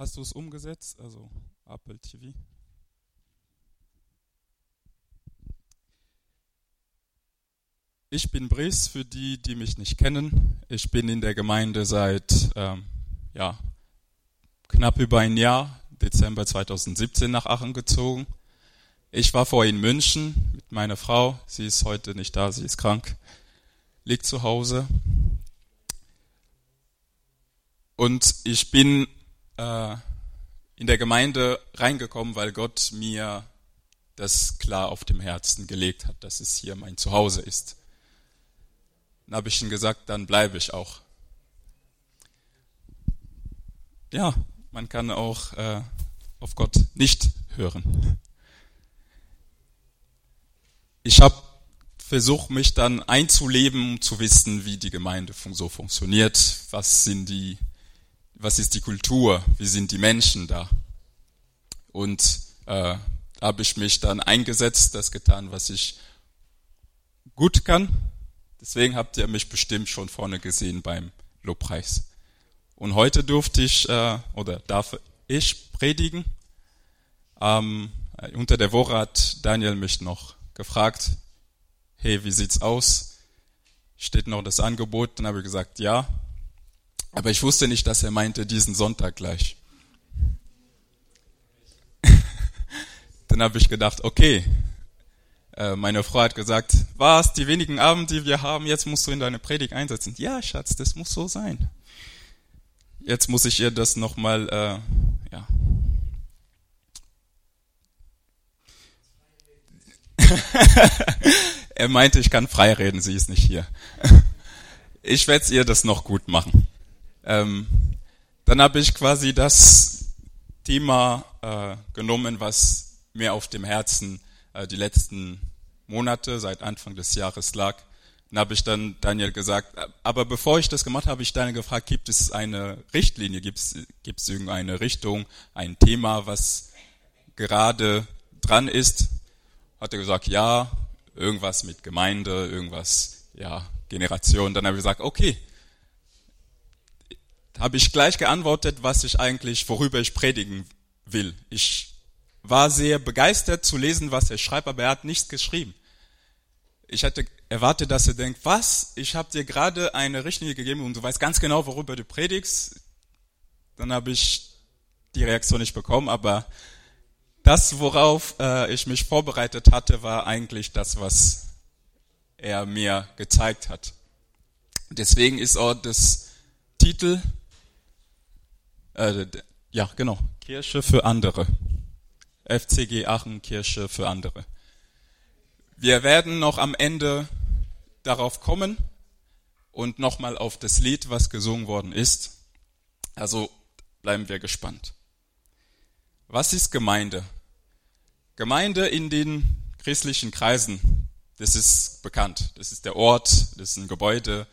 Hast du es umgesetzt? Also Apple TV? Ich bin Brice, für die, die mich nicht kennen. Ich bin in der Gemeinde seit ähm, ja, knapp über ein Jahr, Dezember 2017 nach Aachen gezogen. Ich war vorher in München mit meiner Frau. Sie ist heute nicht da, sie ist krank, liegt zu Hause. Und ich bin äh, in der Gemeinde reingekommen, weil Gott mir das klar auf dem Herzen gelegt hat, dass es hier mein Zuhause ist. Dann habe ich ihm gesagt, dann bleibe ich auch. Ja, man kann auch äh, auf Gott nicht hören. Ich habe versucht, mich dann einzuleben, um zu wissen, wie die Gemeinde so funktioniert, was sind die, was ist die Kultur, wie sind die Menschen da. Und äh, habe ich mich dann eingesetzt, das getan, was ich gut kann Deswegen habt ihr mich bestimmt schon vorne gesehen beim Lobpreis. Und heute durfte ich äh, oder darf ich predigen. Ähm, unter der Woche hat Daniel mich noch gefragt, hey, wie sieht's aus? Steht noch das Angebot? Dann habe ich gesagt, ja. Aber ich wusste nicht, dass er meinte diesen Sonntag gleich. Dann habe ich gedacht, okay, äh, meine Frau hat gesagt, was, die wenigen Abende, die wir haben, jetzt musst du in deine Predigt einsetzen. Ja, Schatz, das muss so sein. Jetzt muss ich ihr das nochmal, äh, ja. er meinte, ich kann frei reden, sie ist nicht hier. ich werde ihr das noch gut machen. Ähm, dann habe ich quasi das Thema äh, genommen, was mir auf dem Herzen äh, die letzten Monate, seit Anfang des Jahres lag. Dann habe ich dann Daniel gesagt, aber bevor ich das gemacht habe, habe ich Daniel gefragt, gibt es eine Richtlinie, gibt es, gibt es irgendeine Richtung, ein Thema, was gerade dran ist? Hat er gesagt, ja, irgendwas mit Gemeinde, irgendwas, ja, Generation. Dann habe ich gesagt, okay. Habe ich gleich geantwortet, was ich eigentlich, worüber ich predigen will. Ich war sehr begeistert zu lesen, was er schreibt, aber er hat nichts geschrieben ich hatte erwartet, dass er denkt, was, ich habe dir gerade eine Richtlinie gegeben und du weißt ganz genau, worüber du predigst. Dann habe ich die Reaktion nicht bekommen, aber das, worauf äh, ich mich vorbereitet hatte, war eigentlich das, was er mir gezeigt hat. Deswegen ist auch das Titel, äh, ja genau, Kirche für andere. FCG Aachen Kirche für andere. Wir werden noch am Ende darauf kommen und nochmal auf das Lied, was gesungen worden ist. Also bleiben wir gespannt. Was ist Gemeinde? Gemeinde in den christlichen Kreisen, das ist bekannt. Das ist der Ort, das ist ein Gebäude,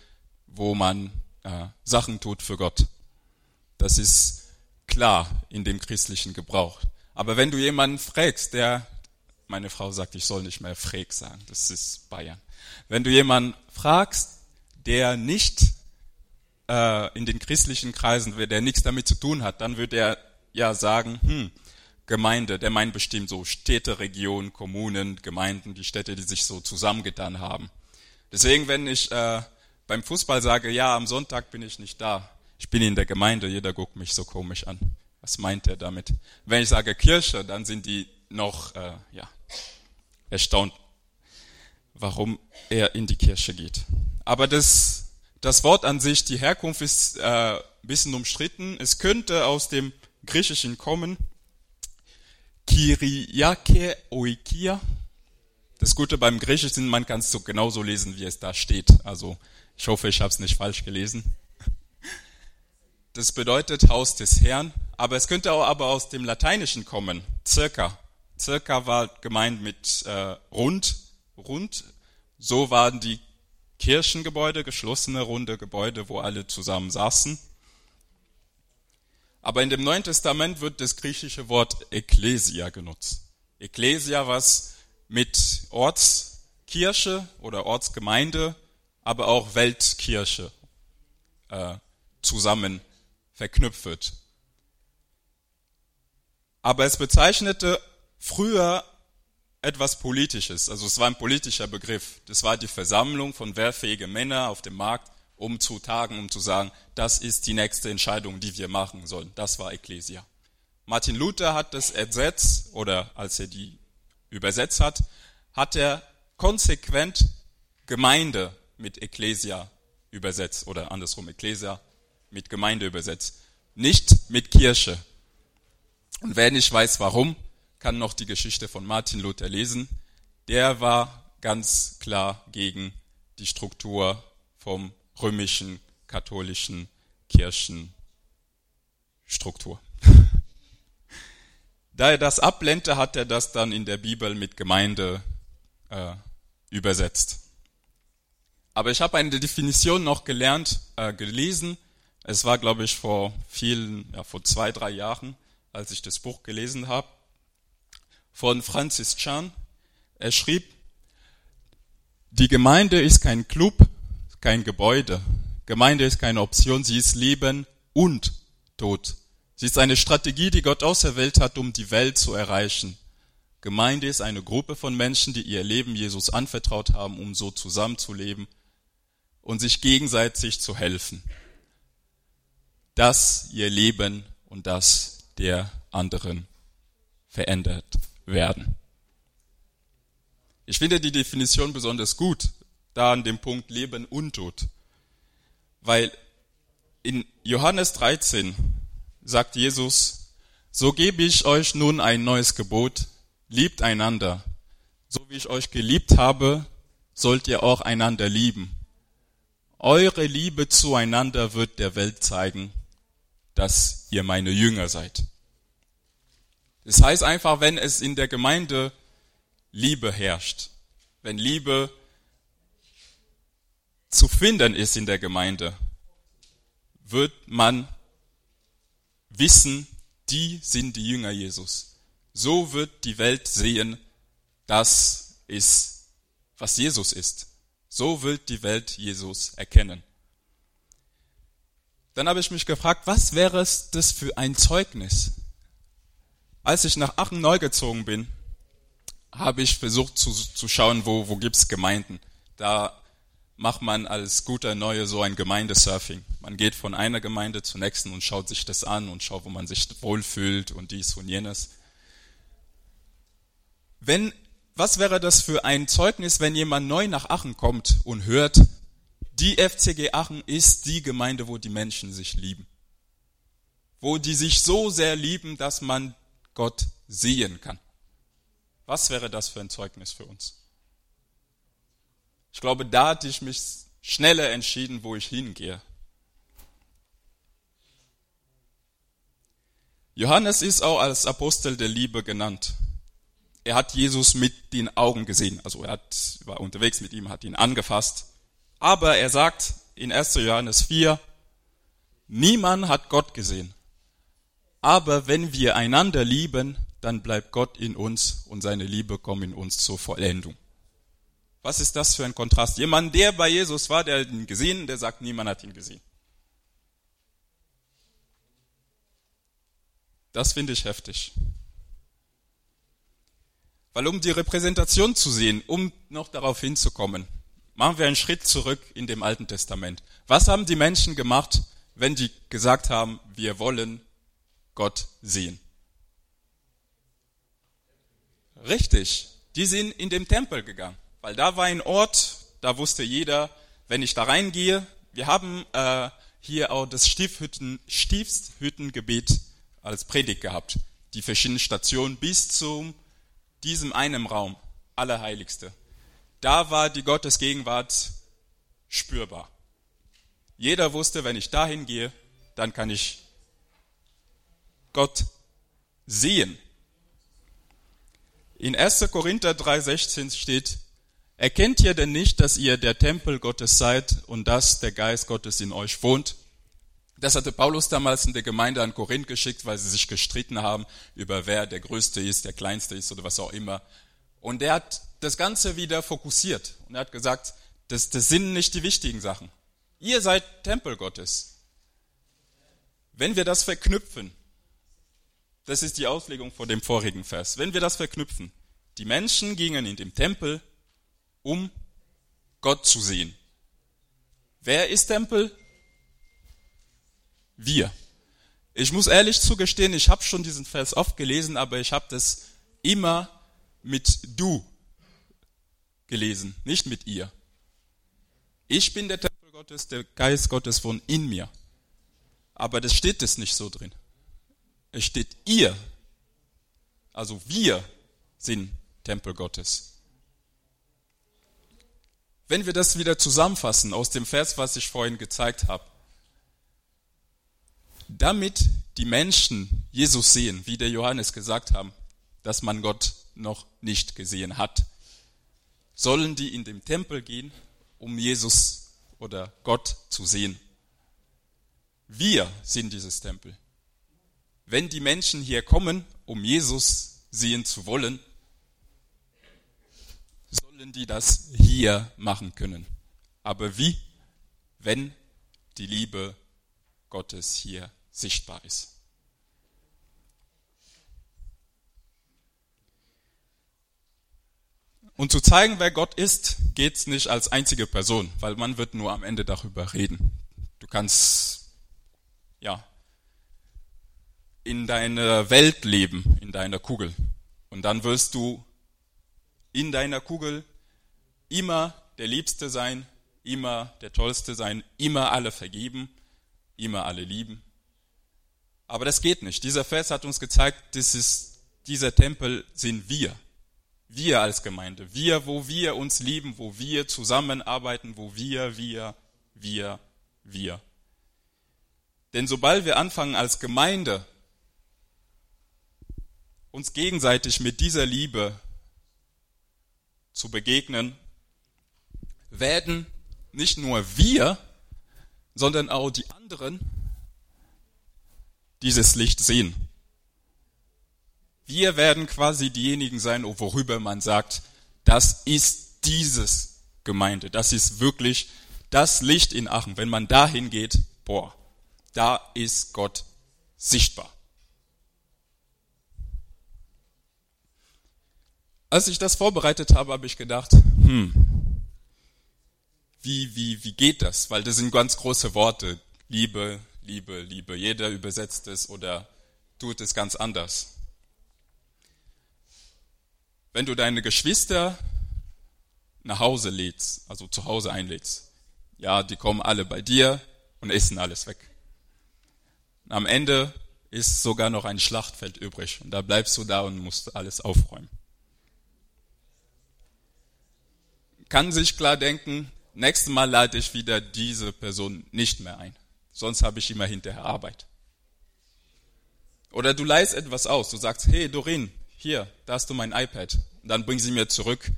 wo man äh, Sachen tut für Gott. Das ist klar in dem christlichen Gebrauch. Aber wenn du jemanden fragst, der meine Frau sagt, ich soll nicht mehr Freak sagen. Das ist Bayern. Wenn du jemanden fragst, der nicht äh, in den christlichen Kreisen, der nichts damit zu tun hat, dann wird er ja sagen, hm, Gemeinde, der meint bestimmt so Städte, Regionen, Kommunen, Gemeinden, die Städte, die sich so zusammengetan haben. Deswegen, wenn ich äh, beim Fußball sage, ja, am Sonntag bin ich nicht da, ich bin in der Gemeinde, jeder guckt mich so komisch an. Was meint er damit? Wenn ich sage Kirche, dann sind die noch äh, ja, erstaunt, warum er in die Kirche geht. Aber das, das Wort an sich, die Herkunft ist äh, ein bisschen umstritten. Es könnte aus dem Griechischen kommen. Kyriake oikia. Das Gute beim Griechischen, man kann es so genauso lesen, wie es da steht. Also ich hoffe, ich habe es nicht falsch gelesen. Das bedeutet Haus des Herrn, aber es könnte auch aber aus dem Lateinischen kommen, circa. Circa war gemeint mit äh, rund, rund. So waren die Kirchengebäude, geschlossene runde Gebäude, wo alle zusammen saßen. Aber in dem Neuen Testament wird das griechische Wort Ekklesia genutzt. Ekklesia, was mit Ortskirche oder Ortsgemeinde, aber auch Weltkirche äh, zusammen verknüpft wird. aber es bezeichnete früher etwas Politisches. Also es war ein politischer Begriff. Das war die Versammlung von wehrfähigen Männern auf dem Markt, um zu tagen, um zu sagen, das ist die nächste Entscheidung, die wir machen sollen. Das war Ecclesia. Martin Luther hat das ersetzt, oder als er die übersetzt hat, hat er konsequent Gemeinde mit Ecclesia übersetzt, oder andersrum Ecclesia mit Gemeinde übersetzt. Nicht mit Kirche. Und wer nicht weiß warum, kann noch die Geschichte von Martin Luther lesen. Der war ganz klar gegen die Struktur vom römischen katholischen Kirchenstruktur. da er das ablehnte, hat er das dann in der Bibel mit Gemeinde äh, übersetzt. Aber ich habe eine Definition noch gelernt, äh, gelesen. Es war, glaube ich, vor vielen, ja, vor zwei, drei Jahren, als ich das Buch gelesen habe von Francis Chan. Er schrieb, die Gemeinde ist kein Club, kein Gebäude. Gemeinde ist keine Option, sie ist Leben und Tod. Sie ist eine Strategie, die Gott auserwählt hat, um die Welt zu erreichen. Gemeinde ist eine Gruppe von Menschen, die ihr Leben Jesus anvertraut haben, um so zusammenzuleben und sich gegenseitig zu helfen. Das ihr Leben und das der anderen verändert werden. Ich finde die Definition besonders gut, da an dem Punkt Leben und Tod. Weil in Johannes 13 sagt Jesus, so gebe ich euch nun ein neues Gebot, liebt einander. So wie ich euch geliebt habe, sollt ihr auch einander lieben. Eure Liebe zueinander wird der Welt zeigen, dass ihr meine Jünger seid. Das heißt einfach, wenn es in der Gemeinde Liebe herrscht, wenn Liebe zu finden ist in der Gemeinde, wird man wissen, die sind die Jünger Jesus. So wird die Welt sehen, das ist, was Jesus ist. So wird die Welt Jesus erkennen. Dann habe ich mich gefragt, was wäre es das für ein Zeugnis? Als ich nach Aachen neu gezogen bin, habe ich versucht zu, zu schauen, wo, wo gibt's Gemeinden. Da macht man als guter Neue so ein Gemeindesurfing. Man geht von einer Gemeinde zur nächsten und schaut sich das an und schaut, wo man sich wohlfühlt und dies und jenes. Wenn, was wäre das für ein Zeugnis, wenn jemand neu nach Aachen kommt und hört, die FCG Aachen ist die Gemeinde, wo die Menschen sich lieben. Wo die sich so sehr lieben, dass man Gott sehen kann. Was wäre das für ein Zeugnis für uns? Ich glaube, da hatte ich mich schneller entschieden, wo ich hingehe. Johannes ist auch als Apostel der Liebe genannt. Er hat Jesus mit den Augen gesehen, also er hat, war unterwegs mit ihm, hat ihn angefasst. Aber er sagt in 1. Johannes 4, niemand hat Gott gesehen. Aber wenn wir einander lieben, dann bleibt Gott in uns und seine Liebe kommt in uns zur Vollendung. Was ist das für ein Kontrast? Jemand, der bei Jesus war, der hat ihn gesehen, der sagt, niemand hat ihn gesehen. Das finde ich heftig. Weil um die Repräsentation zu sehen, um noch darauf hinzukommen, machen wir einen Schritt zurück in dem Alten Testament. Was haben die Menschen gemacht, wenn die gesagt haben, wir wollen Gott sehen. Richtig, die sind in den Tempel gegangen, weil da war ein Ort, da wusste jeder, wenn ich da reingehe, wir haben äh, hier auch das Stiefhütten, Stiefshüttengebet als Predigt gehabt, die verschiedenen Stationen bis zu diesem einen Raum, Allerheiligste. Da war die Gottesgegenwart spürbar. Jeder wusste, wenn ich dahin gehe, dann kann ich Gott sehen. In 1. Korinther 3,16 steht, Erkennt ihr denn nicht, dass ihr der Tempel Gottes seid und dass der Geist Gottes in euch wohnt? Das hatte Paulus damals in der Gemeinde an Korinth geschickt, weil sie sich gestritten haben über wer der Größte ist, der Kleinste ist oder was auch immer. Und er hat das Ganze wieder fokussiert und er hat gesagt, das, das sind nicht die wichtigen Sachen. Ihr seid Tempel Gottes. Wenn wir das verknüpfen, Das ist die Auslegung vor dem vorigen Vers. Wenn wir das verknüpfen, die Menschen gingen in den Tempel, um Gott zu sehen. Wer ist Tempel? Wir. Ich muss ehrlich zugestehen, ich habe schon diesen Vers oft gelesen, aber ich habe das immer mit du gelesen, nicht mit ihr. Ich bin der Tempel Gottes, der Geist Gottes wohnt in mir. Aber das steht es nicht so drin. Es steht ihr. Also wir sind Tempel Gottes. Wenn wir das wieder zusammenfassen aus dem Vers, was ich vorhin gezeigt habe, damit die Menschen Jesus sehen, wie der Johannes gesagt haben, dass man Gott noch nicht gesehen hat, sollen die in den Tempel gehen, um Jesus oder Gott zu sehen. Wir sind dieses Tempel. Wenn die Menschen hier kommen, um Jesus sehen zu wollen, sollen die das hier machen können. Aber wie? Wenn die Liebe Gottes hier sichtbar ist. Und zu zeigen, wer Gott ist, geht's nicht als einzige Person, weil man wird nur am Ende darüber reden. Du kannst, ja, in deiner Welt leben, in deiner Kugel. Und dann wirst du in deiner Kugel immer der Liebste sein, immer der Tollste sein, immer alle vergeben, immer alle lieben. Aber das geht nicht. Dieser Vers hat uns gezeigt, das ist, dieser Tempel sind wir. Wir als Gemeinde. Wir, wo wir uns lieben, wo wir zusammenarbeiten, wo wir, wir, wir, wir. Denn sobald wir anfangen als Gemeinde uns gegenseitig mit dieser Liebe zu begegnen, werden nicht nur wir, sondern auch die anderen dieses Licht sehen. Wir werden quasi diejenigen sein, worüber man sagt, das ist dieses Gemeinde, das ist wirklich das Licht in Aachen. Wenn man dahin geht, boah, da ist Gott sichtbar. Als ich das vorbereitet habe, habe ich gedacht, hm, wie, wie, wie geht das? Weil das sind ganz große Worte. Liebe, Liebe, Liebe. Jeder übersetzt es oder tut es ganz anders. Wenn du deine Geschwister nach Hause lädst, also zu Hause einlädst, ja, die kommen alle bei dir und essen alles weg. Am Ende ist sogar noch ein Schlachtfeld übrig und da bleibst du da und musst alles aufräumen. kann sich klar denken, nächstes Mal lade ich wieder diese Person nicht mehr ein. Sonst habe ich immer hinterher Arbeit. Oder du leihst etwas aus. Du sagst, hey Dorin, hier, da hast du mein iPad. Und dann bring sie mir zurück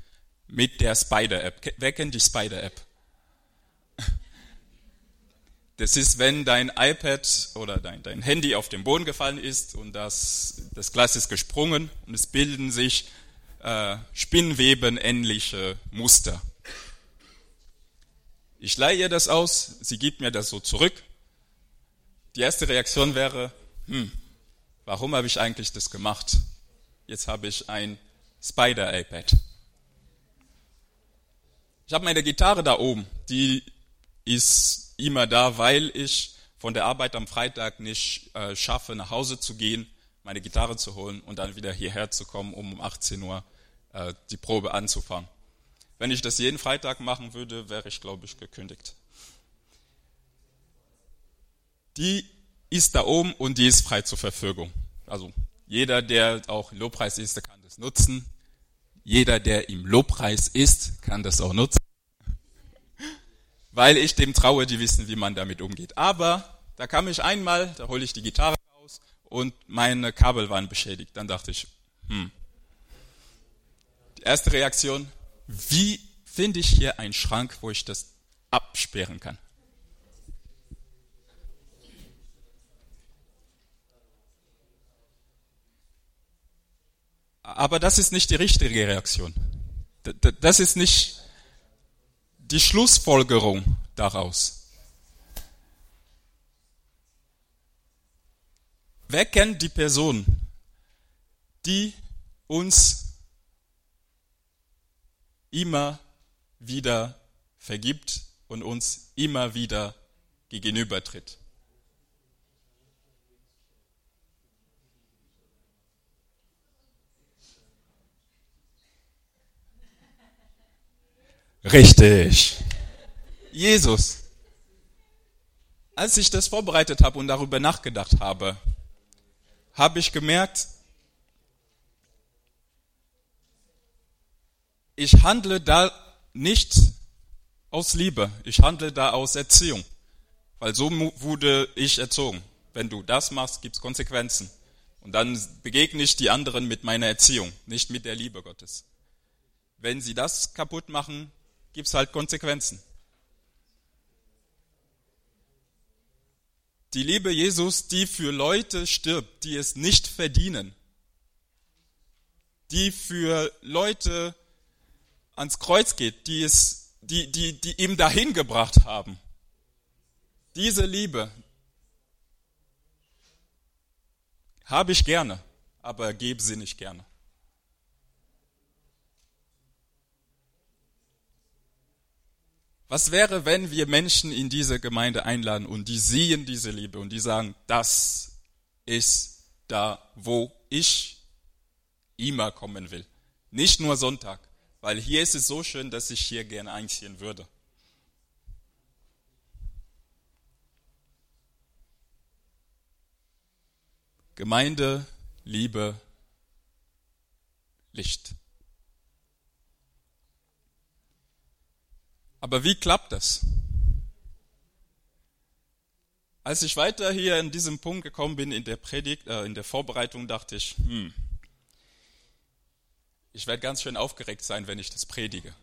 mit der Spider-App. Wer kennt die Spider-App? Das ist, wenn dein iPad oder dein, dein Handy auf den Boden gefallen ist und das, das Glas ist gesprungen und es bilden sich äh, Spinnweben-ähnliche Muster. Ich leihe ihr das aus, sie gibt mir das so zurück. Die erste Reaktion wäre, hm, warum habe ich eigentlich das gemacht? Jetzt habe ich ein Spider-iPad. Ich habe meine Gitarre da oben, die ist immer da, weil ich von der Arbeit am Freitag nicht äh, schaffe, nach Hause zu gehen meine Gitarre zu holen und dann wieder hierher zu kommen, um um 18 Uhr äh, die Probe anzufangen. Wenn ich das jeden Freitag machen würde, wäre ich, glaube ich, gekündigt. Die ist da oben und die ist frei zur Verfügung. Also jeder, der auch Lobpreis ist, kann das nutzen. Jeder, der im Lobpreis ist, kann das auch nutzen. Weil ich dem traue, die wissen, wie man damit umgeht. Aber da kam ich einmal, da hole ich die Gitarre und meine Kabel waren beschädigt. Dann dachte ich, hm. Die erste Reaktion, wie finde ich hier einen Schrank, wo ich das absperren kann? Aber das ist nicht die richtige Reaktion. Das ist nicht die Schlussfolgerung daraus. Wer kennt die Person, die uns immer wieder vergibt und uns immer wieder gegenübertritt. Richtig. Jesus. Als ich das vorbereitet habe und darüber nachgedacht habe, habe ich gemerkt, ich handle da nicht aus Liebe, ich handle da aus Erziehung, weil so wurde ich erzogen. Wenn du das machst, gibt es Konsequenzen. Und dann begegne ich die anderen mit meiner Erziehung, nicht mit der Liebe Gottes. Wenn sie das kaputt machen, gibt es halt Konsequenzen. Die Liebe Jesus, die für Leute stirbt, die es nicht verdienen, die für Leute ans Kreuz geht, die es, die, die, die ihm dahin gebracht haben. Diese Liebe habe ich gerne, aber gebe sie nicht gerne. Was wäre, wenn wir Menschen in diese Gemeinde einladen und die sehen diese Liebe und die sagen, das ist da, wo ich immer kommen will. Nicht nur Sonntag, weil hier ist es so schön, dass ich hier gerne einziehen würde. Gemeinde, Liebe, Licht. Aber wie klappt das? Als ich weiter hier in diesem Punkt gekommen bin in der Predigt, äh, in der Vorbereitung, dachte ich, hm, ich werde ganz schön aufgeregt sein, wenn ich das predige.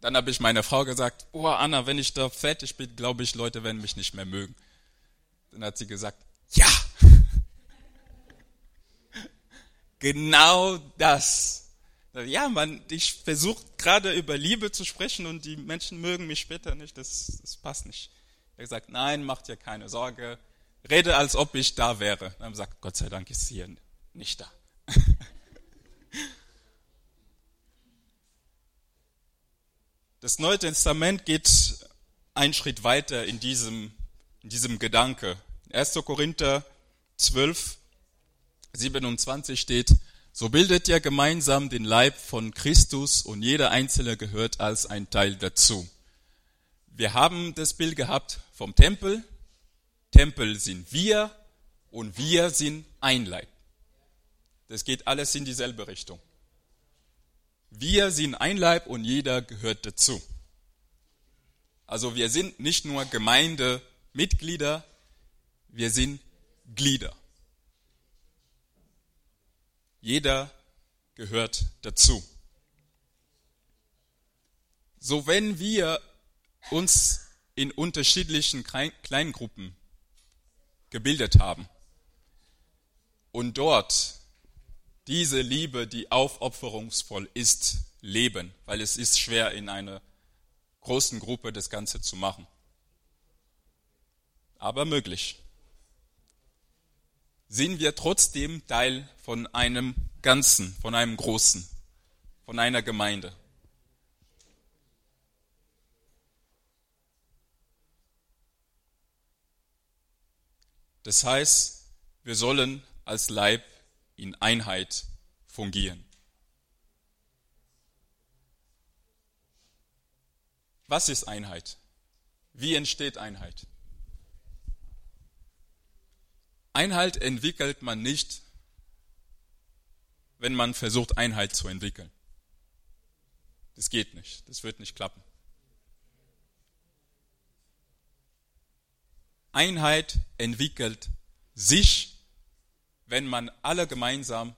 Dann habe ich meiner Frau gesagt, oh Anna, wenn ich da fertig bin, glaube ich, Leute werden mich nicht mehr mögen. Dann hat sie gesagt, ja, genau das ja, man, ich versuche gerade über Liebe zu sprechen und die Menschen mögen mich später nicht, das, das passt nicht. Er hat gesagt, nein, macht dir keine Sorge, rede, als ob ich da wäre. Dann sagt, Gott sei Dank ist sie hier nicht da. Das Neue Testament geht einen Schritt weiter in diesem, in diesem Gedanke. 1. Korinther 12, 27 steht, so bildet ihr gemeinsam den Leib von Christus und jeder Einzelne gehört als ein Teil dazu. Wir haben das Bild gehabt vom Tempel. Tempel sind wir und wir sind ein Leib. Das geht alles in dieselbe Richtung. Wir sind ein Leib und jeder gehört dazu. Also wir sind nicht nur Gemeindemitglieder, wir sind Glieder. Jeder gehört dazu. So wenn wir uns in unterschiedlichen Kleingruppen gebildet haben und dort diese Liebe, die aufopferungsvoll ist, leben, weil es ist schwer in einer großen Gruppe das Ganze zu machen. Aber möglich sind wir trotzdem Teil von einem Ganzen, von einem Großen, von einer Gemeinde. Das heißt, wir sollen als Leib in Einheit fungieren. Was ist Einheit? Wie entsteht Einheit? Einheit entwickelt man nicht, wenn man versucht, Einheit zu entwickeln. Das geht nicht. Das wird nicht klappen. Einheit entwickelt sich, wenn man alle gemeinsam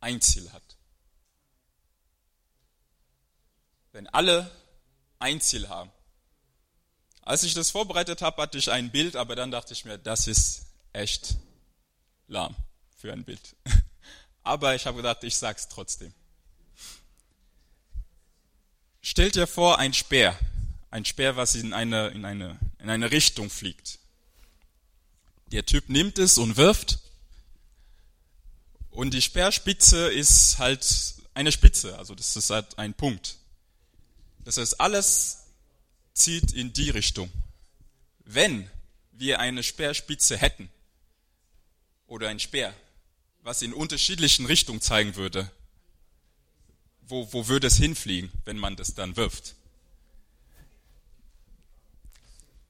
ein Ziel hat. Wenn alle ein Ziel haben. Als ich das vorbereitet habe, hatte ich ein Bild, aber dann dachte ich mir, das ist echt lahm für ein Bild. Aber ich habe gedacht, ich sag's trotzdem. Stellt dir vor, ein Speer. Ein Speer, was in eine, in eine, in eine Richtung fliegt. Der Typ nimmt es und wirft Und die Speerspitze ist halt eine Spitze, also das ist halt ein Punkt. Das heißt, alles zieht in die Richtung. Wenn wir eine Speerspitze hätten oder ein Speer, was in unterschiedlichen Richtungen zeigen würde, wo, wo würde es hinfliegen, wenn man das dann wirft?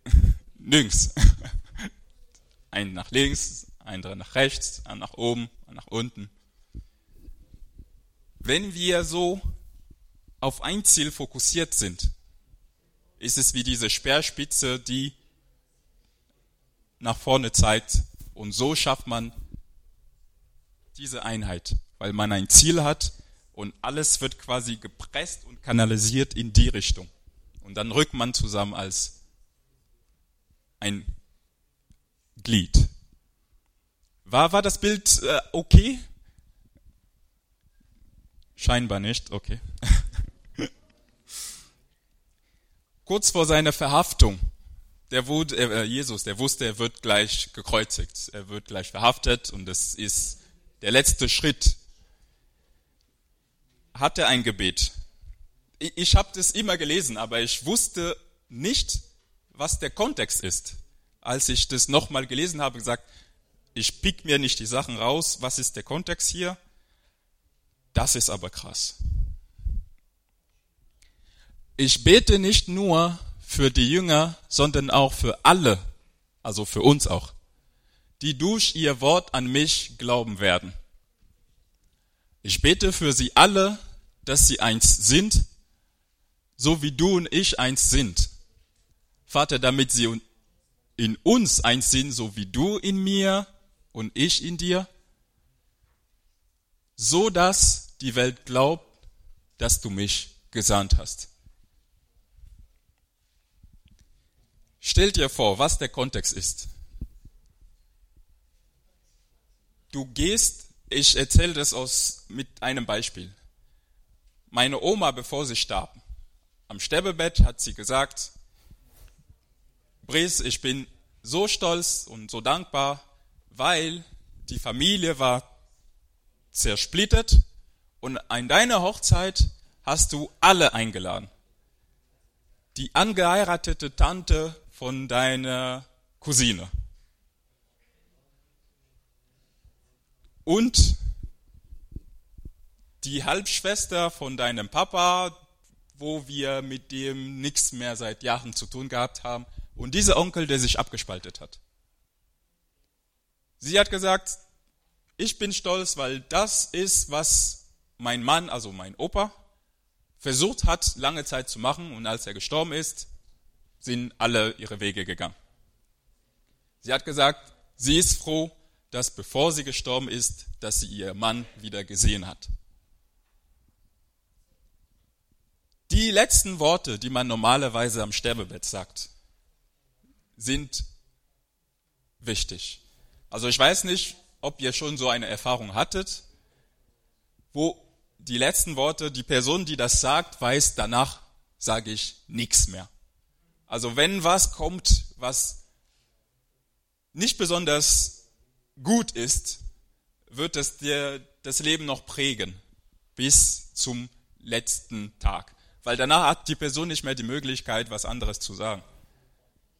Nirgends. Ein nach links, andere nach rechts, ein nach oben, ein nach unten. Wenn wir so auf ein Ziel fokussiert sind, ist es wie diese Speerspitze, die nach vorne zeigt. Und so schafft man diese Einheit, weil man ein Ziel hat und alles wird quasi gepresst und kanalisiert in die Richtung. Und dann rückt man zusammen als ein Glied. War, war das Bild äh, okay? Scheinbar nicht, okay. Kurz vor seiner Verhaftung, der wurde, äh, Jesus, der wusste, er wird gleich gekreuzigt, er wird gleich verhaftet und das ist der letzte Schritt. Hat er ein Gebet? Ich, ich habe das immer gelesen, aber ich wusste nicht, was der Kontext ist. Als ich das nochmal gelesen habe, gesagt, ich pick mir nicht die Sachen raus, was ist der Kontext hier? Das ist aber krass. Ich bete nicht nur für die Jünger, sondern auch für alle, also für uns auch, die durch ihr Wort an mich glauben werden. Ich bete für sie alle, dass sie eins sind, so wie du und ich eins sind. Vater, damit sie in uns eins sind, so wie du in mir und ich in dir, so dass die Welt glaubt, dass du mich gesandt hast. Stell dir vor, was der Kontext ist. Du gehst, ich erzähle das aus, mit einem Beispiel. Meine Oma, bevor sie starb, am Sterbebett hat sie gesagt, Brice, ich bin so stolz und so dankbar, weil die Familie war zersplittert und an deiner Hochzeit hast du alle eingeladen. Die angeheiratete Tante von deiner Cousine. Und die Halbschwester von deinem Papa, wo wir mit dem nichts mehr seit Jahren zu tun gehabt haben. Und dieser Onkel, der sich abgespaltet hat. Sie hat gesagt, ich bin stolz, weil das ist, was mein Mann, also mein Opa, versucht hat, lange Zeit zu machen. Und als er gestorben ist, sind alle ihre Wege gegangen. Sie hat gesagt, sie ist froh, dass bevor sie gestorben ist, dass sie ihr Mann wieder gesehen hat. Die letzten Worte, die man normalerweise am Sterbebett sagt, sind wichtig. Also ich weiß nicht, ob ihr schon so eine Erfahrung hattet, wo die letzten Worte, die Person, die das sagt, weiß, danach sage ich nichts mehr. Also wenn was kommt, was nicht besonders gut ist, wird es dir das Leben noch prägen bis zum letzten Tag. Weil danach hat die Person nicht mehr die Möglichkeit, was anderes zu sagen.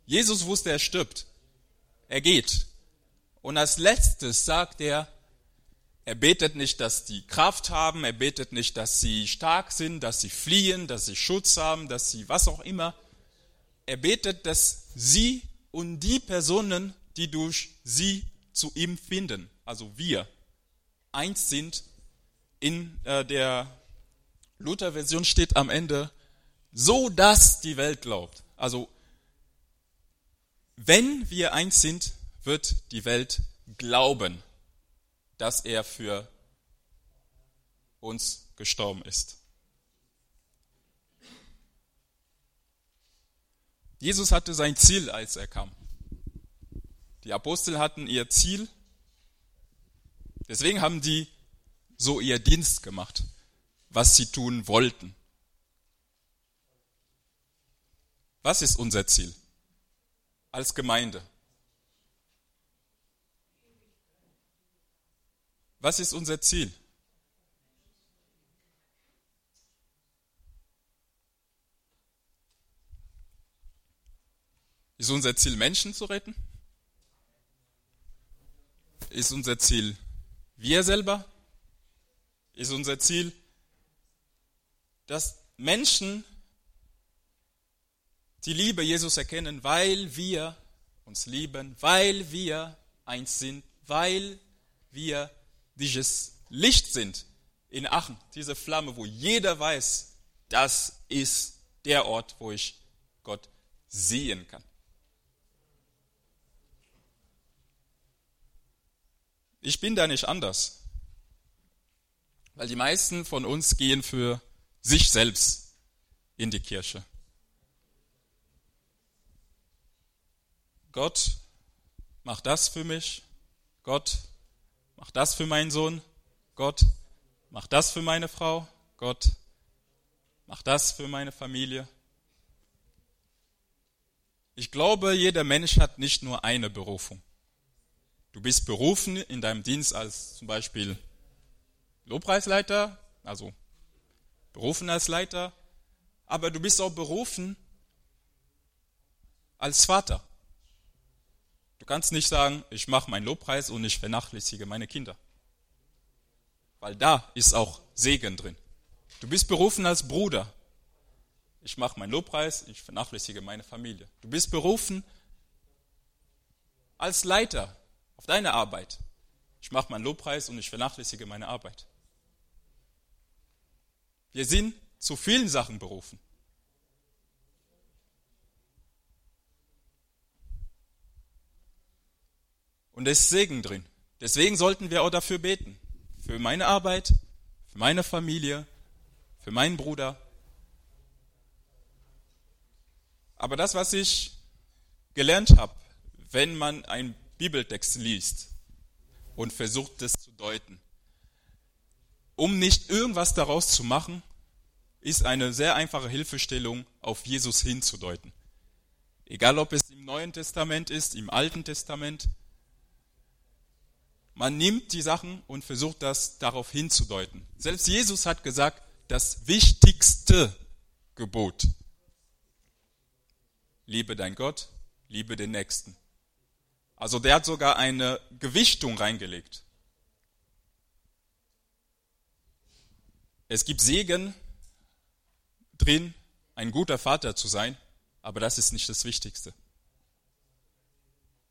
Jesus wusste, er stirbt. Er geht. Und als letztes sagt er, er betet nicht, dass die Kraft haben, er betet nicht, dass sie stark sind, dass sie fliehen, dass sie Schutz haben, dass sie was auch immer. Er betet, dass sie und die Personen, die durch sie zu ihm finden, also wir, eins sind. In äh, der Luther-Version steht am Ende, so dass die Welt glaubt. Also, wenn wir eins sind, wird die Welt glauben, dass er für uns gestorben ist. Jesus hatte sein Ziel, als er kam. Die Apostel hatten ihr Ziel. Deswegen haben die so ihr Dienst gemacht, was sie tun wollten. Was ist unser Ziel als Gemeinde? Was ist unser Ziel? Ist unser Ziel, Menschen zu retten? Ist unser Ziel wir selber? Ist unser Ziel, dass Menschen die Liebe Jesus erkennen, weil wir uns lieben, weil wir eins sind, weil wir dieses Licht sind in Aachen, diese Flamme, wo jeder weiß, das ist der Ort, wo ich Gott sehen kann. Ich bin da nicht anders, weil die meisten von uns gehen für sich selbst in die Kirche. Gott, mach das für mich. Gott, mach das für meinen Sohn. Gott, mach das für meine Frau. Gott, mach das für meine Familie. Ich glaube, jeder Mensch hat nicht nur eine Berufung. Du bist berufen in deinem Dienst als zum Beispiel Lobpreisleiter, also berufen als Leiter, aber du bist auch berufen als Vater. Du kannst nicht sagen, ich mache meinen Lobpreis und ich vernachlässige meine Kinder. Weil da ist auch Segen drin. Du bist berufen als Bruder. Ich mache meinen Lobpreis, ich vernachlässige meine Familie. Du bist berufen als Leiter deine Arbeit. Ich mache meinen Lobpreis und ich vernachlässige meine Arbeit. Wir sind zu vielen Sachen berufen. Und es ist Segen drin. Deswegen sollten wir auch dafür beten. Für meine Arbeit, für meine Familie, für meinen Bruder. Aber das, was ich gelernt habe, wenn man einen Bibeltext liest und versucht es zu deuten, um nicht irgendwas daraus zu machen, ist eine sehr einfache Hilfestellung, auf Jesus hinzudeuten. Egal ob es im Neuen Testament ist, im Alten Testament. Man nimmt die Sachen und versucht das darauf hinzudeuten. Selbst Jesus hat gesagt, das wichtigste Gebot. Liebe dein Gott, liebe den Nächsten. Also der hat sogar eine Gewichtung reingelegt. Es gibt Segen drin, ein guter Vater zu sein, aber das ist nicht das Wichtigste.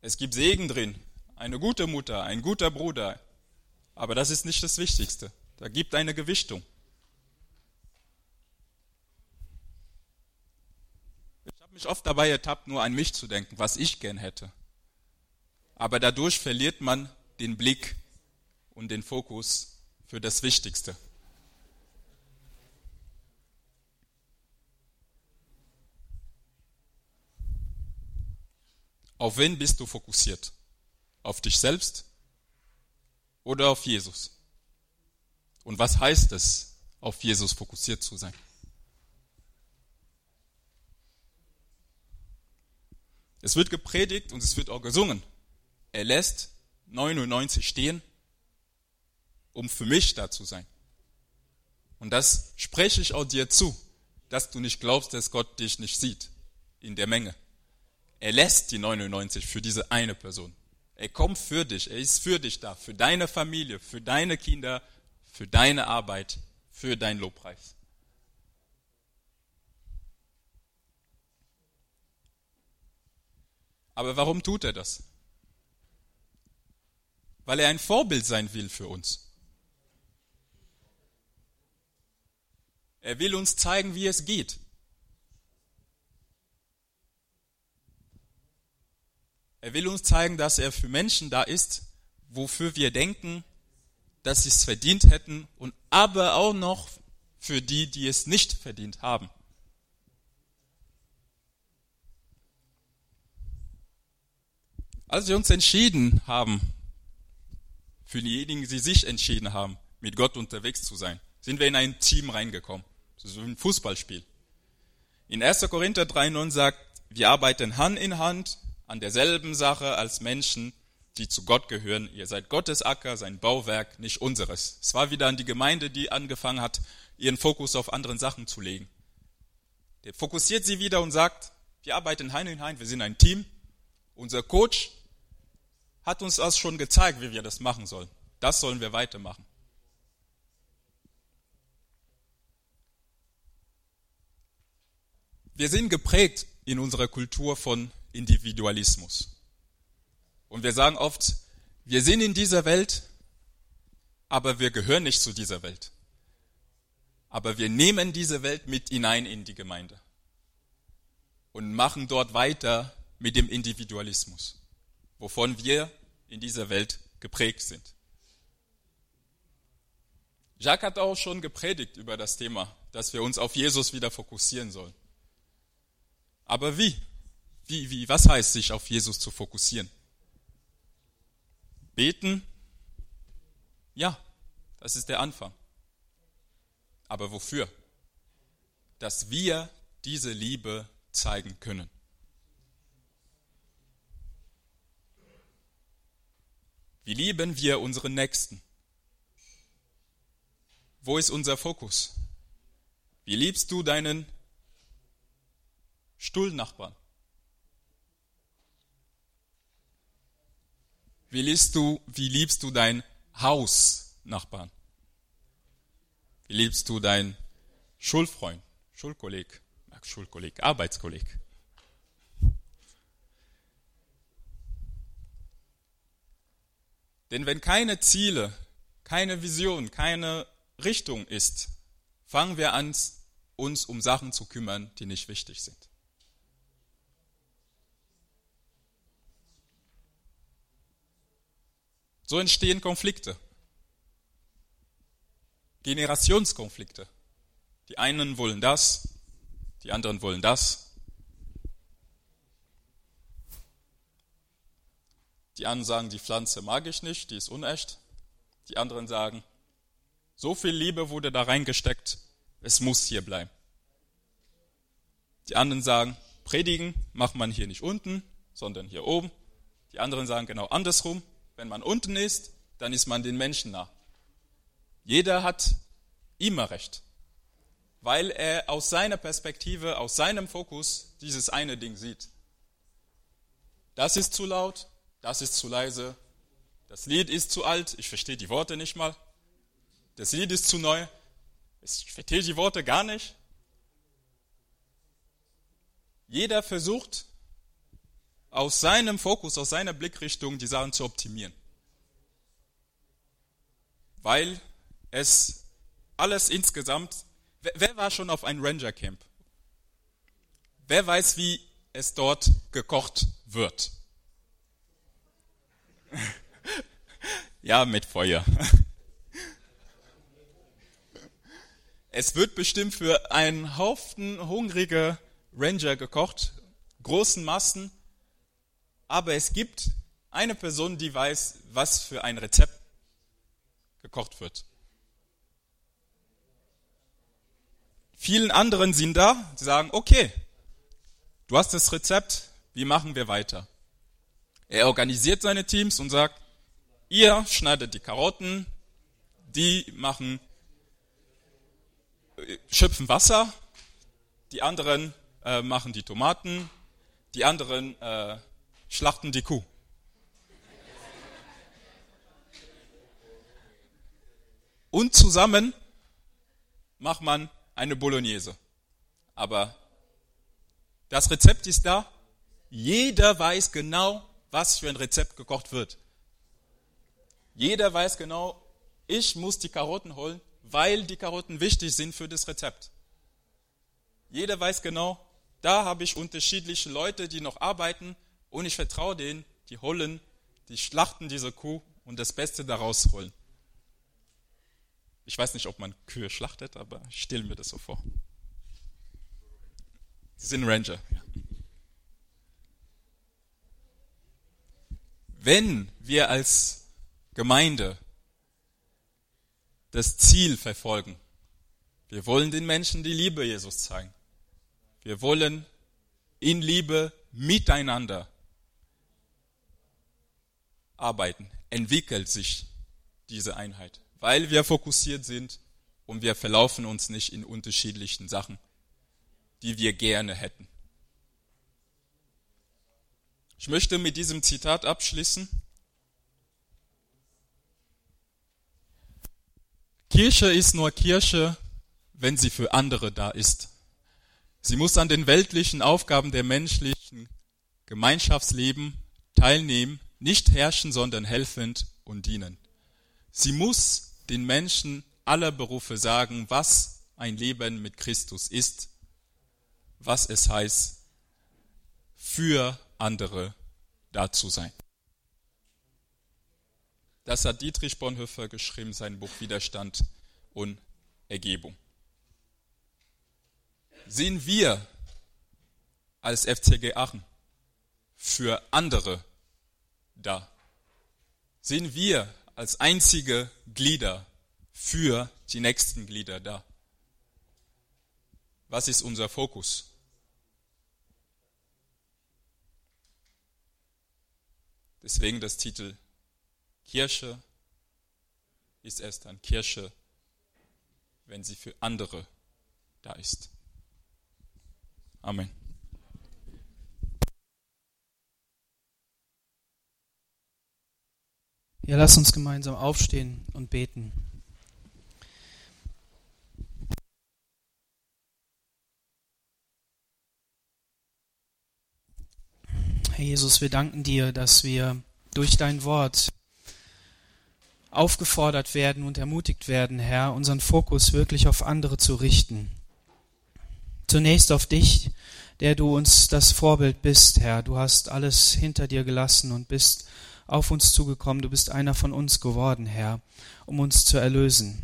Es gibt Segen drin, eine gute Mutter, ein guter Bruder, aber das ist nicht das Wichtigste. Da gibt eine Gewichtung. Ich habe mich oft dabei ertappt, nur an mich zu denken, was ich gern hätte aber dadurch verliert man den Blick und den Fokus für das Wichtigste. Auf wen bist du fokussiert? Auf dich selbst oder auf Jesus? Und was heißt es, auf Jesus fokussiert zu sein? Es wird gepredigt und es wird auch gesungen. Er lässt 99 stehen, um für mich da zu sein. Und das spreche ich auch dir zu, dass du nicht glaubst, dass Gott dich nicht sieht in der Menge. Er lässt die 99 für diese eine Person. Er kommt für dich, er ist für dich da, für deine Familie, für deine Kinder, für deine Arbeit, für dein Lobpreis. Aber warum tut er das? Weil er ein Vorbild sein will für uns. Er will uns zeigen, wie es geht. Er will uns zeigen, dass er für Menschen da ist, wofür wir denken, dass sie es verdient hätten und aber auch noch für die, die es nicht verdient haben. Als wir uns entschieden haben, für diejenigen, die sich entschieden haben, mit Gott unterwegs zu sein, sind wir in ein Team reingekommen. Das ist ein Fußballspiel. In 1. Korinther 3,9 sagt, wir arbeiten Hand in Hand an derselben Sache als Menschen, die zu Gott gehören. Ihr seid Gottes Acker, sein Bauwerk, nicht unseres. Es war wieder an die Gemeinde, die angefangen hat, ihren Fokus auf anderen Sachen zu legen. Der fokussiert sie wieder und sagt, wir arbeiten Hein in Hein, wir sind ein Team. Unser Coach hat uns das schon gezeigt, wie wir das machen sollen. Das sollen wir weitermachen. Wir sind geprägt in unserer Kultur von Individualismus. Und wir sagen oft, wir sind in dieser Welt, aber wir gehören nicht zu dieser Welt. Aber wir nehmen diese Welt mit hinein in die Gemeinde und machen dort weiter mit dem Individualismus, wovon wir in dieser Welt geprägt sind. Jacques hat auch schon gepredigt über das Thema, dass wir uns auf Jesus wieder fokussieren sollen. Aber wie? Wie, wie, was heißt sich auf Jesus zu fokussieren? Beten? Ja, das ist der Anfang. Aber wofür? Dass wir diese Liebe zeigen können. Wie lieben wir unseren Nächsten? Wo ist unser Fokus? Wie liebst du deinen Stuhlnachbarn? Wie liebst du, wie liebst du dein Hausnachbarn? Wie liebst du deinen Schulfreund, Schulkolleg, Schulkolleg, Arbeitskolleg? Denn wenn keine Ziele, keine Vision, keine Richtung ist, fangen wir an, uns um Sachen zu kümmern, die nicht wichtig sind. So entstehen Konflikte. Generationskonflikte. Die einen wollen das, die anderen wollen das. Die einen sagen, die Pflanze mag ich nicht, die ist unecht. Die anderen sagen, so viel Liebe wurde da reingesteckt, es muss hier bleiben. Die anderen sagen, predigen macht man hier nicht unten, sondern hier oben. Die anderen sagen genau andersrum, wenn man unten ist, dann ist man den Menschen nah. Jeder hat immer recht, weil er aus seiner Perspektive, aus seinem Fokus dieses eine Ding sieht. Das ist zu laut, das ist zu leise, das Lied ist zu alt, ich verstehe die Worte nicht mal, das Lied ist zu neu, ich verstehe die Worte gar nicht. Jeder versucht aus seinem Fokus, aus seiner Blickrichtung die Sachen zu optimieren. Weil es alles insgesamt, wer, war schon auf ein Ranger Camp? Wer weiß, wie es dort gekocht wird? Ja, mit Feuer. Es wird bestimmt für einen Haufen hungriger Ranger gekocht, großen Massen, aber es gibt eine Person, die weiß, was für ein Rezept gekocht wird. Vielen anderen sind da, die sagen, okay, du hast das Rezept, wie machen wir weiter? Er organisiert seine Teams und sagt, ihr schneidet die Karotten, die machen, schöpfen Wasser, die anderen äh, machen die Tomaten, die anderen äh, schlachten die Kuh. Und zusammen macht man eine Bolognese. Aber das Rezept ist da. Jeder weiß genau, was für ein Rezept gekocht wird. Jeder weiß genau, ich muss die Karotten holen, weil die Karotten wichtig sind für das Rezept. Jeder weiß genau, da habe ich unterschiedliche Leute, die noch arbeiten und ich vertraue denen, die holen, die schlachten diese Kuh und das Beste daraus holen. Ich weiß nicht, ob man Kühe schlachtet, aber ich stelle mir das so vor. Sie sind Ranger. Ja. Wenn wir als Gemeinde das Ziel verfolgen, wir wollen den Menschen die Liebe Jesus zeigen. Wir wollen in Liebe miteinander arbeiten, entwickelt sich diese Einheit, weil wir fokussiert sind und wir verlaufen uns nicht in unterschiedlichen Sachen, die wir gerne hätten. Ich möchte mit diesem Zitat abschließen. Kirche ist nur Kirche, wenn sie für andere da ist. Sie muss an den weltlichen Aufgaben der menschlichen Gemeinschaftsleben teilnehmen, nicht herrschen, sondern helfend und dienen. Sie muss den Menschen aller Berufe sagen, was ein Leben mit Christus ist, was es heißt, für andere da zu sein. Das hat Dietrich Bonhoeffer geschrieben, sein Buch Widerstand und Ergebung. Sehen wir als FCG Aachen für andere da? Sind wir als einzige Glieder für die nächsten Glieder da? Was ist unser Fokus? Deswegen das Titel Kirche ist erst dann Kirche, wenn sie für andere da ist. Amen. Ja, lass uns gemeinsam aufstehen und beten. Herr Jesus, wir danken dir, dass wir durch dein Wort aufgefordert werden und ermutigt werden, Herr, unseren Fokus wirklich auf andere zu richten. Zunächst auf dich, der du uns das Vorbild bist, Herr. Du hast alles hinter dir gelassen und bist auf uns zugekommen. Du bist einer von uns geworden, Herr, um uns zu erlösen.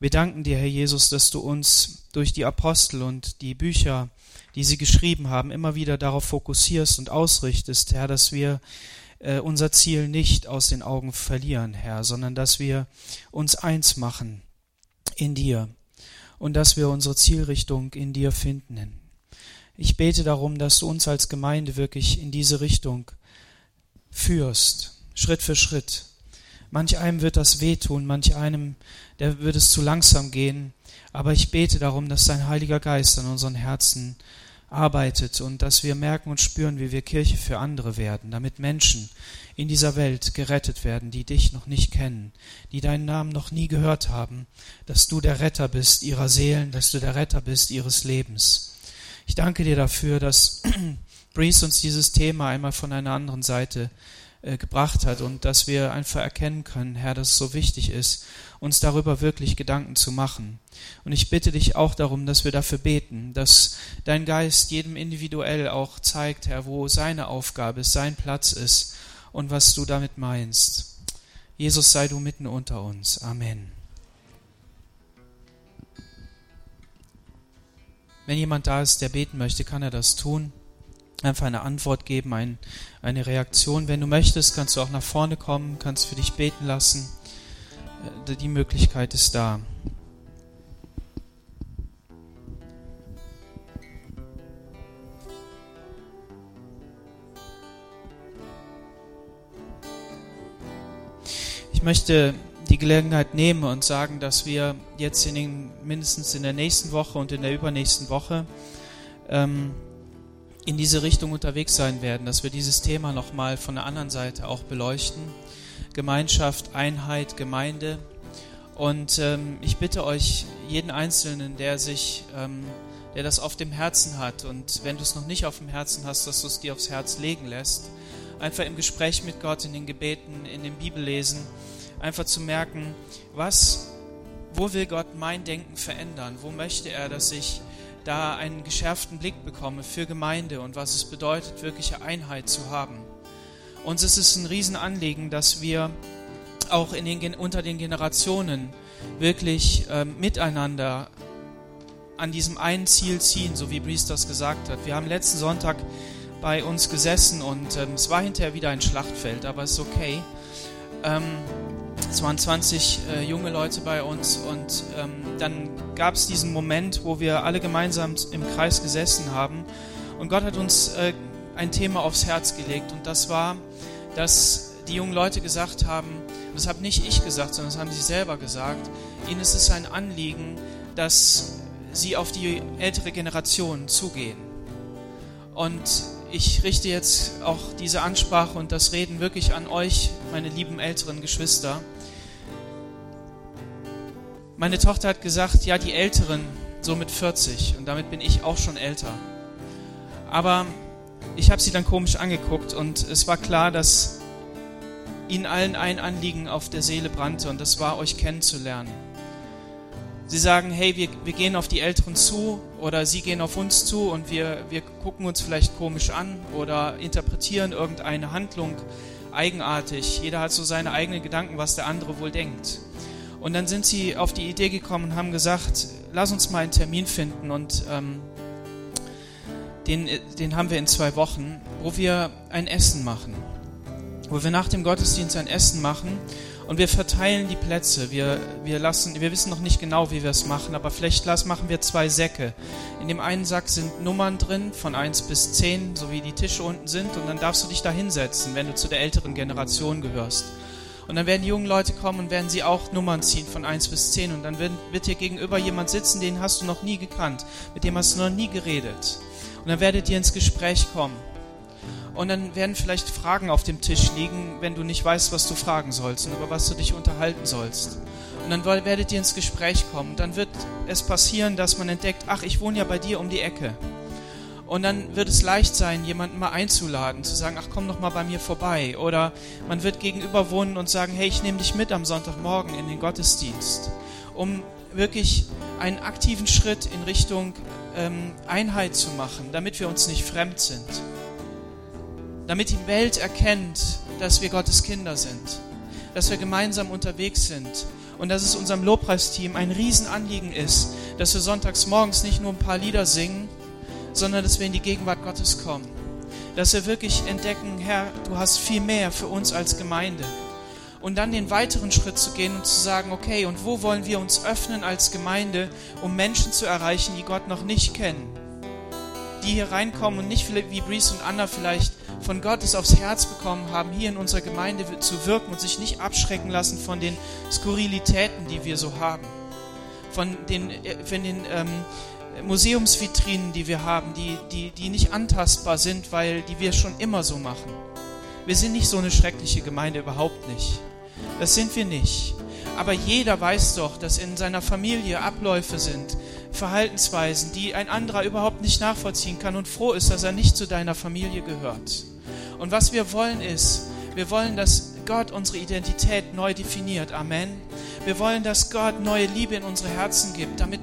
Wir danken dir, Herr Jesus, dass du uns durch die Apostel und die Bücher, die sie geschrieben haben, immer wieder darauf fokussierst und ausrichtest, Herr, dass wir äh, unser Ziel nicht aus den Augen verlieren, Herr, sondern dass wir uns eins machen in dir und dass wir unsere Zielrichtung in dir finden. Ich bete darum, dass du uns als Gemeinde wirklich in diese Richtung führst, Schritt für Schritt. Manch einem wird das wehtun, manch einem, der wird es zu langsam gehen, aber ich bete darum, dass dein Heiliger Geist an unseren Herzen arbeitet und dass wir merken und spüren, wie wir Kirche für andere werden, damit Menschen in dieser Welt gerettet werden, die dich noch nicht kennen, die deinen Namen noch nie gehört haben, dass du der Retter bist ihrer Seelen, dass du der Retter bist ihres Lebens. Ich danke dir dafür, dass Breeze uns dieses Thema einmal von einer anderen Seite äh, gebracht hat und dass wir einfach erkennen können, Herr, dass es so wichtig ist, uns darüber wirklich Gedanken zu machen. Und ich bitte dich auch darum, dass wir dafür beten, dass dein Geist jedem individuell auch zeigt, Herr, wo seine Aufgabe ist, sein Platz ist und was du damit meinst. Jesus sei du mitten unter uns. Amen. Wenn jemand da ist, der beten möchte, kann er das tun einfach eine Antwort geben, ein, eine Reaktion. Wenn du möchtest, kannst du auch nach vorne kommen, kannst für dich beten lassen. Äh, die Möglichkeit ist da. Ich möchte die Gelegenheit nehmen und sagen, dass wir jetzt in den, mindestens in der nächsten Woche und in der übernächsten Woche ähm, in diese Richtung unterwegs sein werden, dass wir dieses Thema nochmal von der anderen Seite auch beleuchten. Gemeinschaft, Einheit, Gemeinde. Und ähm, ich bitte euch, jeden Einzelnen, der sich, ähm, der das auf dem Herzen hat und wenn du es noch nicht auf dem Herzen hast, dass du es dir aufs Herz legen lässt, einfach im Gespräch mit Gott, in den Gebeten, in dem Bibellesen, einfach zu merken, was, wo will Gott mein Denken verändern? Wo möchte er, dass ich da einen geschärften Blick bekomme für Gemeinde und was es bedeutet, wirkliche Einheit zu haben. Uns ist es ein Riesenanliegen, dass wir auch in den, unter den Generationen wirklich äh, miteinander an diesem einen Ziel ziehen, so wie Brice das gesagt hat. Wir haben letzten Sonntag bei uns gesessen und ähm, es war hinterher wieder ein Schlachtfeld, aber es ist okay. Ähm, es waren 20 äh, junge Leute bei uns und ähm, dann gab es diesen Moment, wo wir alle gemeinsam im Kreis gesessen haben und Gott hat uns äh, ein Thema aufs Herz gelegt und das war, dass die jungen Leute gesagt haben, das habe nicht ich gesagt, sondern das haben sie selber gesagt, ihnen ist es ein Anliegen, dass sie auf die ältere Generation zugehen. Und ich richte jetzt auch diese Ansprache und das Reden wirklich an euch, meine lieben älteren Geschwister. Meine Tochter hat gesagt, ja, die Älteren, so mit 40, und damit bin ich auch schon älter. Aber ich habe sie dann komisch angeguckt und es war klar, dass ihnen allen ein Anliegen auf der Seele brannte und das war, euch kennenzulernen. Sie sagen, hey, wir, wir gehen auf die Älteren zu oder sie gehen auf uns zu und wir, wir gucken uns vielleicht komisch an oder interpretieren irgendeine Handlung eigenartig. Jeder hat so seine eigenen Gedanken, was der andere wohl denkt. Und dann sind sie auf die Idee gekommen und haben gesagt, lass uns mal einen Termin finden und ähm, den, den haben wir in zwei Wochen, wo wir ein Essen machen. Wo wir nach dem Gottesdienst ein Essen machen und wir verteilen die Plätze. Wir, wir, lassen, wir wissen noch nicht genau, wie wir es machen, aber vielleicht machen wir zwei Säcke. In dem einen Sack sind Nummern drin, von 1 bis 10, so wie die Tische unten sind. Und dann darfst du dich da hinsetzen, wenn du zu der älteren Generation gehörst. Und dann werden die jungen Leute kommen und werden sie auch Nummern ziehen von 1 bis 10. Und dann wird, wird dir gegenüber jemand sitzen, den hast du noch nie gekannt, mit dem hast du noch nie geredet. Und dann werdet ihr ins Gespräch kommen. Und dann werden vielleicht Fragen auf dem Tisch liegen, wenn du nicht weißt, was du fragen sollst und über was du dich unterhalten sollst. Und dann werdet ihr ins Gespräch kommen. Und dann wird es passieren, dass man entdeckt, ach, ich wohne ja bei dir um die Ecke. Und dann wird es leicht sein, jemanden mal einzuladen, zu sagen, ach komm doch mal bei mir vorbei. Oder man wird gegenüber wohnen und sagen, hey, ich nehme dich mit am Sonntagmorgen in den Gottesdienst, um wirklich einen aktiven Schritt in Richtung ähm, Einheit zu machen, damit wir uns nicht fremd sind. Damit die Welt erkennt, dass wir Gottes Kinder sind, dass wir gemeinsam unterwegs sind und dass es unserem Lobpreisteam ein Riesenanliegen ist, dass wir sonntags morgens nicht nur ein paar Lieder singen, sondern dass wir in die Gegenwart Gottes kommen. Dass wir wirklich entdecken, Herr, du hast viel mehr für uns als Gemeinde. Und dann den weiteren Schritt zu gehen und zu sagen, okay, und wo wollen wir uns öffnen als Gemeinde, um Menschen zu erreichen, die Gott noch nicht kennen? Die hier reinkommen und nicht wie Breeze und Anna vielleicht von Gottes aufs Herz bekommen haben, hier in unserer Gemeinde zu wirken und sich nicht abschrecken lassen von den Skurrilitäten, die wir so haben. Von den, äh, von den ähm, Museumsvitrinen, die wir haben, die, die, die nicht antastbar sind, weil die wir schon immer so machen. Wir sind nicht so eine schreckliche Gemeinde, überhaupt nicht. Das sind wir nicht. Aber jeder weiß doch, dass in seiner Familie Abläufe sind, Verhaltensweisen, die ein anderer überhaupt nicht nachvollziehen kann und froh ist, dass er nicht zu deiner Familie gehört. Und was wir wollen ist, wir wollen, dass Gott unsere Identität neu definiert. Amen. Wir wollen, dass Gott neue Liebe in unsere Herzen gibt, damit